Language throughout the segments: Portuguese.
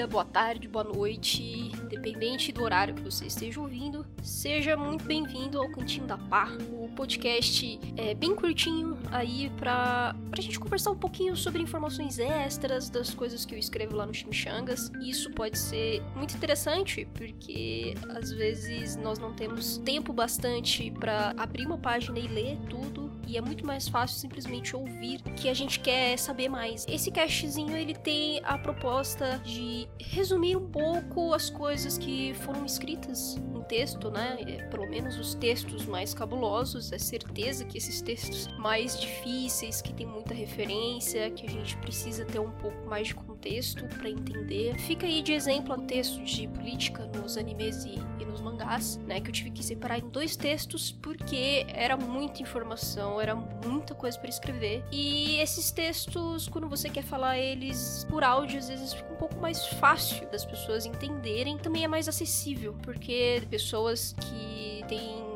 dia, boa tarde, boa noite dependente do horário que você esteja ouvindo. Seja muito bem-vindo ao Cantinho da Par, o podcast é bem curtinho aí pra, pra gente conversar um pouquinho sobre informações extras das coisas que eu escrevo lá no Chimichangas. Isso pode ser muito interessante, porque às vezes nós não temos tempo bastante para abrir uma página e ler tudo e é muito mais fácil simplesmente ouvir que a gente quer saber mais. Esse castzinho ele tem a proposta de resumir um pouco as coisas que foram escritas em texto, né? Pelo menos os textos mais cabulosos, é certeza que esses textos mais difíceis, que tem muita referência, que a gente precisa ter um pouco mais de contexto para entender. Fica aí de exemplo o texto de política nos animes e, e nos mangás, né? Que eu tive que separar em dois textos porque era muita informação, era muita coisa para escrever. E esses textos, quando você quer falar eles por áudio, às vezes fica um pouco mais fácil das pessoas entenderem. Também é mais acessível, porque pessoas que têm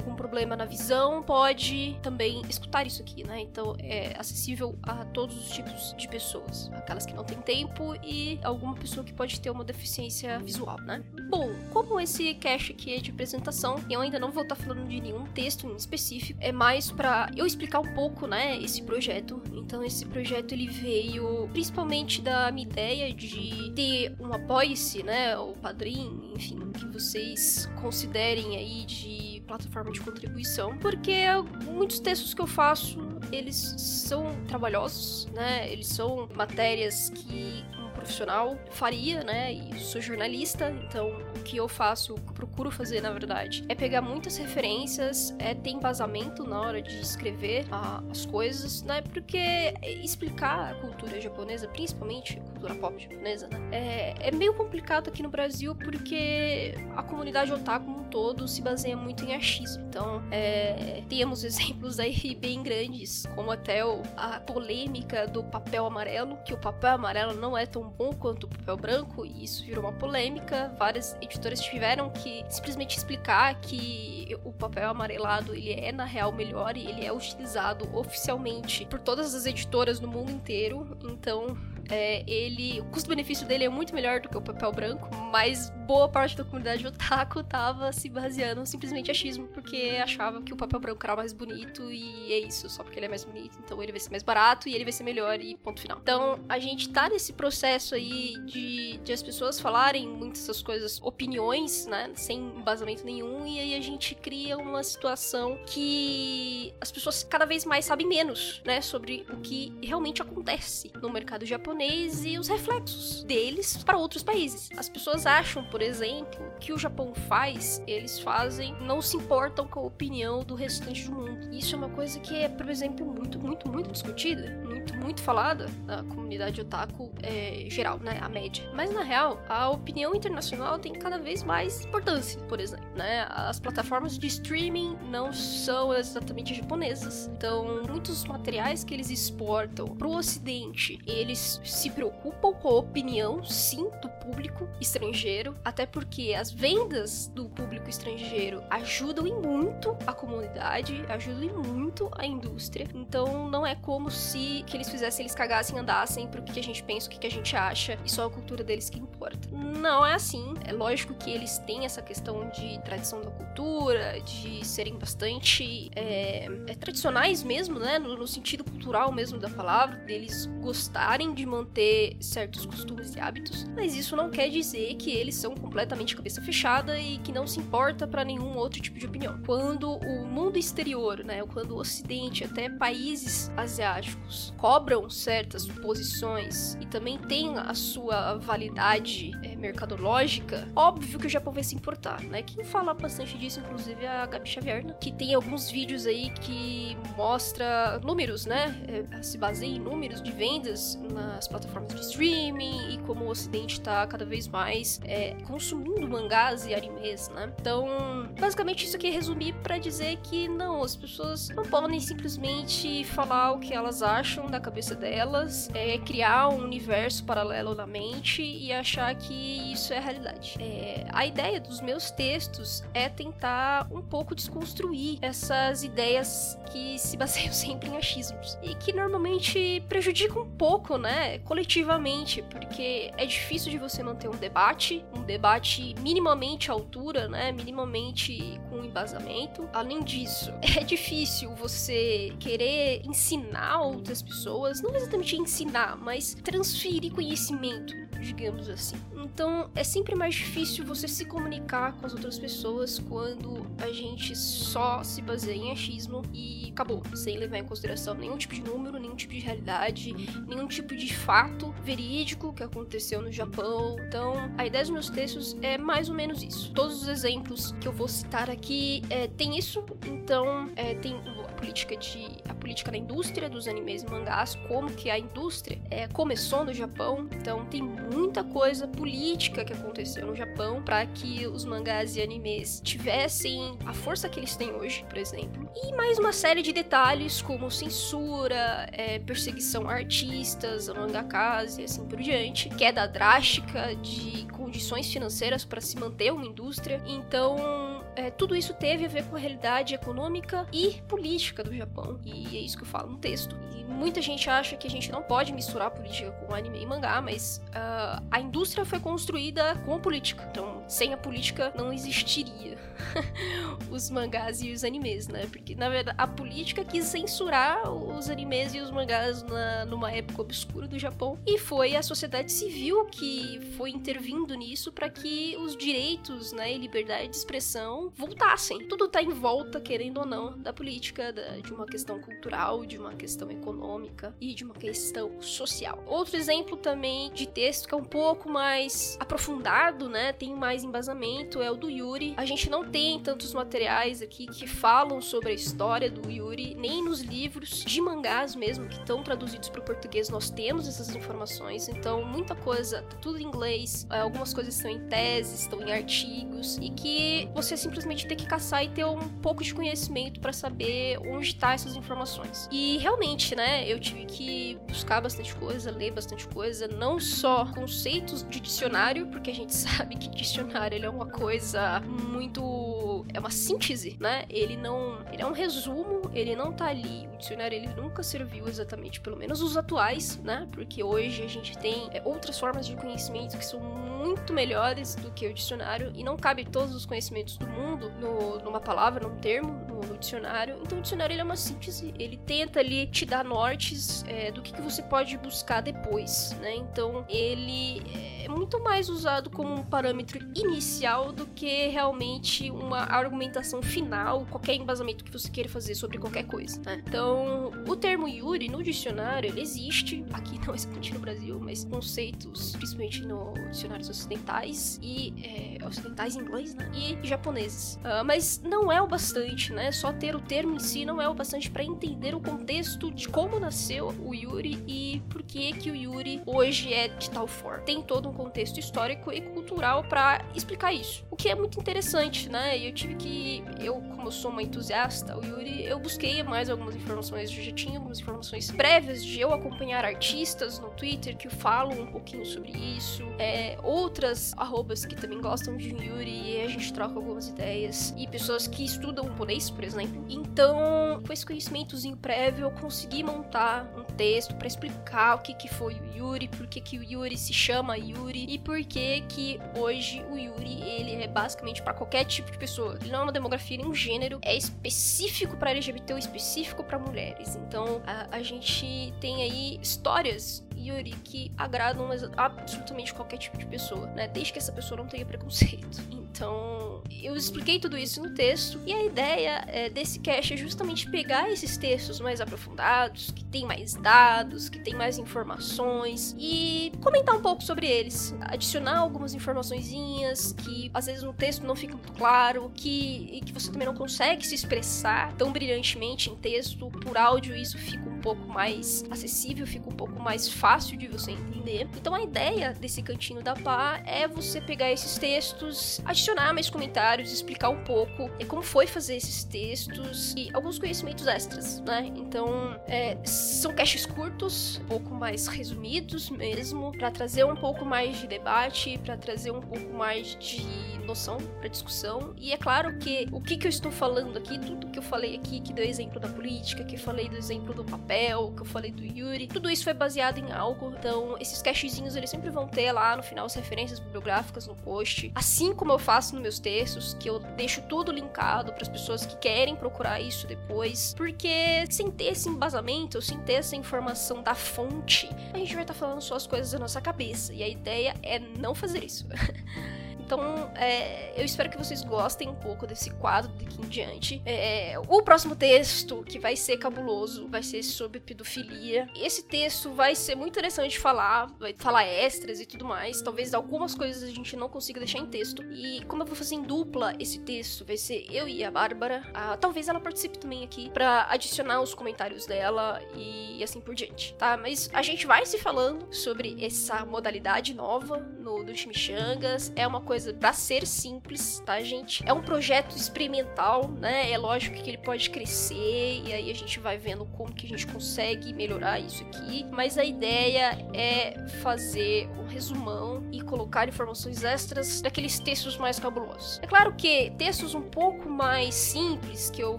algum problema na visão pode também escutar isso aqui, né? Então é acessível a todos os tipos de pessoas, aquelas que não têm tempo e alguma pessoa que pode ter uma deficiência visual, né? Bom, como esse cache aqui é de apresentação, eu ainda não vou estar falando de nenhum texto em específico, é mais para eu explicar um pouco, né, esse projeto. Então esse projeto ele veio principalmente da minha ideia de ter um apoia-se, né, o padrinho, enfim, que vocês considerem aí de plataforma de contribuição, porque muitos textos que eu faço, eles são trabalhosos, né? Eles são matérias que profissional faria, né? E sou jornalista, então o que eu faço, o que eu procuro fazer, na verdade, é pegar muitas referências, é ter embasamento na hora de escrever a, as coisas, né? Porque explicar a cultura japonesa, principalmente a cultura pop japonesa, né? É, é meio complicado aqui no Brasil porque a comunidade otaku como um todo se baseia muito em achismo. Então, é, temos exemplos aí bem grandes, como até o, a polêmica do papel amarelo, que o papel amarelo não é tão bom quanto o papel branco, e isso virou uma polêmica. Várias editoras tiveram que simplesmente explicar que o papel amarelado ele é na real melhor e ele é utilizado oficialmente por todas as editoras no mundo inteiro. Então, é, ele, o custo-benefício dele é muito melhor do que o papel branco, mas boa parte da comunidade otaku tava se baseando simplesmente achismo, porque achava que o papel branco era mais bonito e é isso, só porque ele é mais bonito, então ele vai ser mais barato e ele vai ser melhor e ponto final. Então a gente tá nesse processo aí de, de as pessoas falarem muitas essas coisas, opiniões, né, sem embasamento nenhum, e aí a gente cria uma situação que as pessoas cada vez mais sabem menos, né, sobre o que realmente acontece no mercado japonês e os reflexos deles para outros países. As pessoas acham, por exemplo, que o Japão faz, eles fazem, não se importam com a opinião do restante do mundo. Isso é uma coisa que é, por exemplo, muito, muito, muito discutida, muito, muito falada na comunidade otaku é, geral, né, a média. Mas na real, a opinião internacional tem cada vez mais importância, por exemplo, né? As plataformas de streaming não são exatamente japonesas. Então, muitos materiais que eles exportam para o ocidente, eles se preocupam com a opinião, sim, do público estrangeiro, até porque as vendas do público estrangeiro ajudam em muito a comunidade, ajudam em muito a indústria. Então não é como se que eles fizessem eles cagassem, andassem pro que a gente pensa, o que a gente acha e só a cultura deles que importa. Não é assim. É lógico que eles têm essa questão de tradição da cultura, de serem bastante é, é, tradicionais mesmo, né? No, no sentido cultural mesmo da palavra, deles gostarem de manter certos costumes e hábitos, mas isso não quer dizer que eles são completamente cabeça fechada e que não se importa para nenhum outro tipo de opinião. Quando o mundo exterior, né, quando o ocidente, até países asiáticos cobram certas posições e também tem a sua validade é, mercadológica, óbvio que o Japão vai se importar, né? Quem fala bastante disso, inclusive, é a Gabi Xavier, né? que tem alguns vídeos aí que mostra números, né? É, se baseia em números de vendas na as plataformas de streaming e como o ocidente está cada vez mais é, consumindo mangás e animes, né? Então, basicamente isso aqui é resumir para dizer que não, as pessoas não podem simplesmente falar o que elas acham da cabeça delas, é, criar um universo paralelo na mente e achar que isso é a realidade. É, a ideia dos meus textos é tentar um pouco desconstruir essas ideias que se baseiam sempre em achismos e que normalmente prejudicam um pouco, né, coletivamente, porque é difícil de você manter um debate, um debate minimamente à altura, né, minimamente com embasamento. Além disso, é difícil você querer ensinar outras pessoas, não exatamente ensinar, mas transferir conhecimento, digamos assim. Então, é sempre mais difícil você se comunicar com as outras pessoas quando a gente só se baseia em achismo e acabou, sem levar em consideração nenhum tipo de número, nenhum tipo de realidade, nenhum tipo de fato verídico que aconteceu no Japão. Então, a ideia dos meus textos é mais ou menos isso. Todos os exemplos que eu vou citar aqui é, tem isso, então é, tem política de a política da indústria dos animes e mangás, como que a indústria é, começou no Japão. Então tem muita coisa política que aconteceu no Japão para que os mangás e animes tivessem a força que eles têm hoje, por exemplo. E mais uma série de detalhes como censura, é, perseguição a artistas, a mangakas e assim por diante, queda drástica de condições financeiras para se manter uma indústria. Então é, tudo isso teve a ver com a realidade econômica e política do Japão. E é isso que eu falo no texto. E muita gente acha que a gente não pode misturar política com anime e mangá, mas uh, a indústria foi construída com política. Então, sem a política não existiria os mangás e os animes, né? Porque, na verdade, a política quis censurar os animes e os mangás na, numa época obscura do Japão. E foi a sociedade civil que foi intervindo nisso para que os direitos né, e liberdade de expressão voltassem. Tudo tá em volta, querendo ou não, da política, da, de uma questão cultural, de uma questão econômica e de uma questão social. Outro exemplo também de texto que é um pouco mais aprofundado, né? Tem mais embasamento, é o do Yuri. A gente não tem tantos materiais aqui que falam sobre a história do Yuri, nem nos livros de mangás mesmo, que estão traduzidos para o português, nós temos essas informações. Então, muita coisa, tá tudo em inglês, é, algumas coisas estão em teses, estão em artigos, e que você simplesmente tem que caçar e ter um pouco de conhecimento para saber onde está essas informações. E realmente, né, eu tive que buscar bastante coisa, ler bastante coisa, não só conceitos de dicionário, porque a gente sabe que dicionário ele é uma coisa muito é uma síntese, né? Ele não, ele é um resumo, ele não tá ali. O dicionário ele nunca serviu exatamente, pelo menos os atuais, né? Porque hoje a gente tem é, outras formas de conhecimento que são muito melhores do que o dicionário e não cabe todos os conhecimentos do mundo no, numa palavra, num termo, no, dicionário. Então o dicionário ele é uma síntese, ele tenta ali te dar nortes é, do que, que você pode buscar depois, né? Então ele é muito mais usado como um parâmetro inicial do que realmente uma argumentação final, qualquer embasamento que você queira fazer sobre qualquer coisa, né? Então, o termo Yuri no dicionário, ele existe, aqui não exatamente no Brasil, mas conceitos, principalmente no dicionários ocidentais e é, ocidentais em inglês, né? E japoneses. Uh, mas não é o bastante, né? Só ter o termo em si não é o bastante para entender o contexto de como nasceu o Yuri e por que que o Yuri hoje é de tal forma. Tem todo um contexto histórico e cultural para explicar isso. Que é muito interessante, né? E eu tive que eu, como eu sou uma entusiasta, o Yuri, eu busquei mais algumas informações, eu já tinha algumas informações prévias de eu acompanhar artistas no Twitter que falam um pouquinho sobre isso, é, outras arrobas que também gostam de Yuri e a gente troca algumas ideias, e pessoas que estudam japonês, por exemplo. Então, com esse conhecimentozinho prévio, eu consegui montar um texto para explicar o que, que foi o Yuri, por que, que o Yuri se chama Yuri e por que que hoje o Yuri ele é basicamente para qualquer tipo de pessoa. Ele não é uma demografia nem um gênero, é específico para LGBT ou específico para mulheres. Então a, a gente tem aí histórias Yuri que agradam absolutamente qualquer tipo de pessoa, né? Desde que essa pessoa não tenha preconceito. Então, eu expliquei tudo isso no texto e a ideia é, desse cast é justamente pegar esses textos mais aprofundados, que tem mais dados, que tem mais informações e comentar um pouco sobre eles, adicionar algumas informaçõezinhas que às vezes no texto não fica muito claro, que e que você também não consegue se expressar tão brilhantemente em texto, por áudio isso fica um pouco mais acessível, fica um pouco mais fácil de você entender. Então a ideia desse cantinho da pá é você pegar esses textos, adicionar mais comentários, explicar um pouco é, como foi fazer esses textos e alguns conhecimentos extras, né? Então é, são caches curtos, um pouco mais resumidos mesmo, para trazer um pouco mais de debate, para trazer um pouco mais de noção para discussão. E é claro que o que, que eu estou falando aqui, tudo que eu falei aqui, que deu exemplo da política, que falei do exemplo do papel, que eu falei do Yuri, tudo isso foi baseado em algo. Então, esses cachezinhos eles sempre vão ter lá no final as referências bibliográficas no post, assim como eu faço nos meus textos, que eu deixo tudo linkado para as pessoas que querem procurar isso depois, porque sem ter esse embasamento, sem ter essa informação da fonte, a gente vai estar tá falando só as coisas da nossa cabeça. E a ideia é não fazer isso. Então, é, eu espero que vocês gostem um pouco desse quadro daqui em diante. É, o próximo texto, que vai ser cabuloso, vai ser sobre pedofilia. Esse texto vai ser muito interessante de falar, vai falar extras e tudo mais. Talvez algumas coisas a gente não consiga deixar em texto. E como eu vou fazer em dupla esse texto, vai ser eu e a Bárbara. Ah, talvez ela participe também aqui para adicionar os comentários dela e assim por diante, tá? Mas a gente vai se falando sobre essa modalidade nova no do Chimichangas. É uma coisa coisa para ser simples, tá, gente? É um projeto experimental, né? É lógico que ele pode crescer e aí a gente vai vendo como que a gente consegue melhorar isso aqui, mas a ideia é fazer um resumão e colocar informações extras daqueles textos mais cabulosos. É claro que textos um pouco mais simples que eu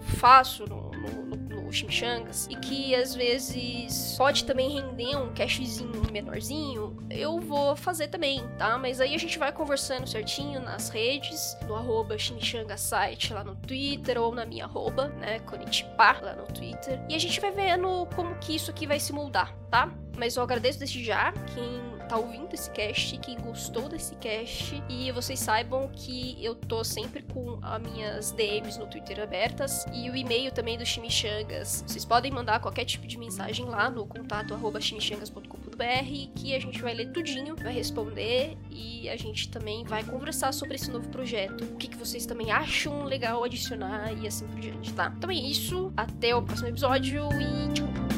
faço no, no, no chimichangas e que às vezes pode também render um cachezinho menorzinho, eu vou fazer também, tá? Mas aí a gente vai conversando certinho nas redes, no arroba site lá no Twitter ou na minha arroba, né, Konitipá, lá no Twitter. E a gente vai vendo como que isso aqui vai se moldar, tá? Mas eu agradeço desde já quem tá ouvindo esse cast, quem gostou desse cast. E vocês saibam que eu tô sempre com as minhas DMs no Twitter abertas e o e-mail também do Chimichangas. Vocês podem mandar qualquer tipo de mensagem lá no contato arroba chimichangas.com.br que a gente vai ler tudinho, vai responder e a gente também vai conversar sobre esse novo projeto. O que, que vocês também acham legal adicionar e assim por diante, tá? Então é isso. Até o próximo episódio e tchau!